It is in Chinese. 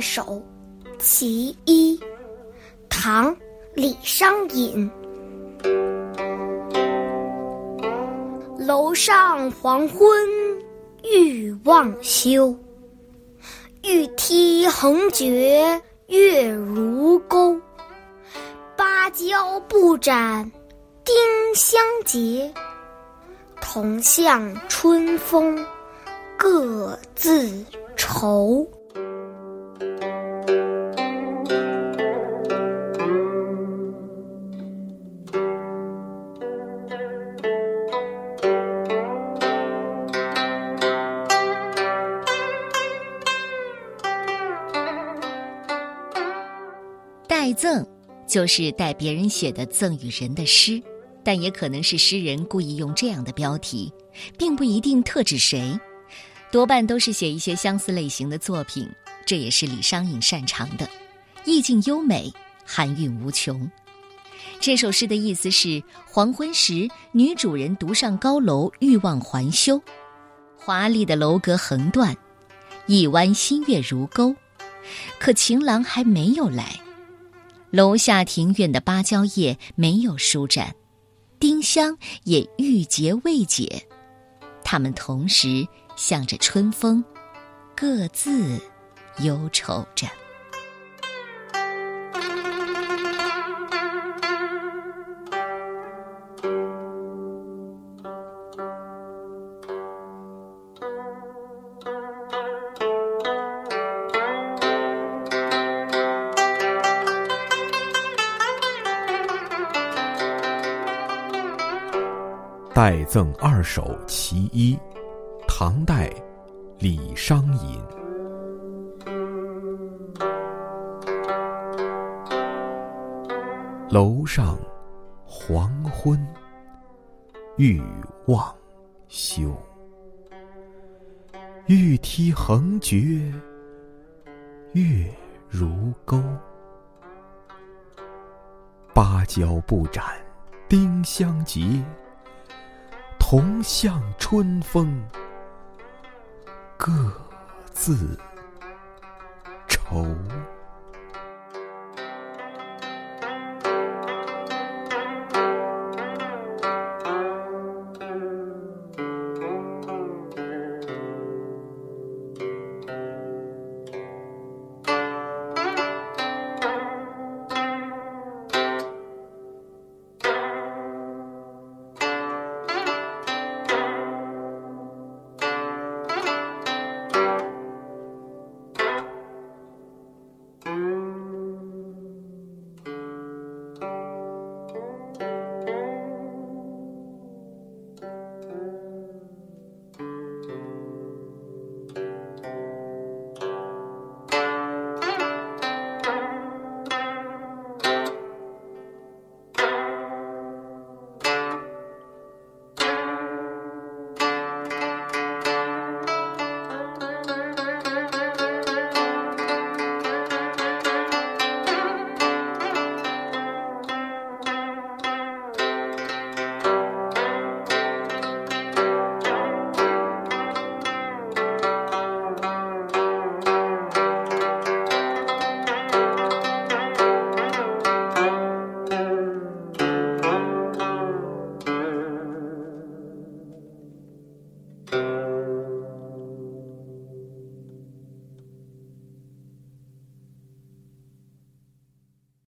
首·其一，唐·李商隐。楼上黄昏欲望休，玉梯横绝月如钩。芭蕉不展丁香结，同向春风各自愁。代赠，就是代别人写的赠与人的诗，但也可能是诗人故意用这样的标题，并不一定特指谁，多半都是写一些相似类型的作品。这也是李商隐擅长的，意境优美，含韵无穷。这首诗的意思是：黄昏时，女主人独上高楼，欲望还休，华丽的楼阁横断，一弯新月如钩，可情郎还没有来。楼下庭院的芭蕉叶没有舒展，丁香也郁结未解，它们同时向着春风，各自忧愁着。代赠二首·其一，唐代，李商隐。楼上黄昏欲望休，玉梯横绝月如钩。芭蕉不展丁香结。同向春风各自愁。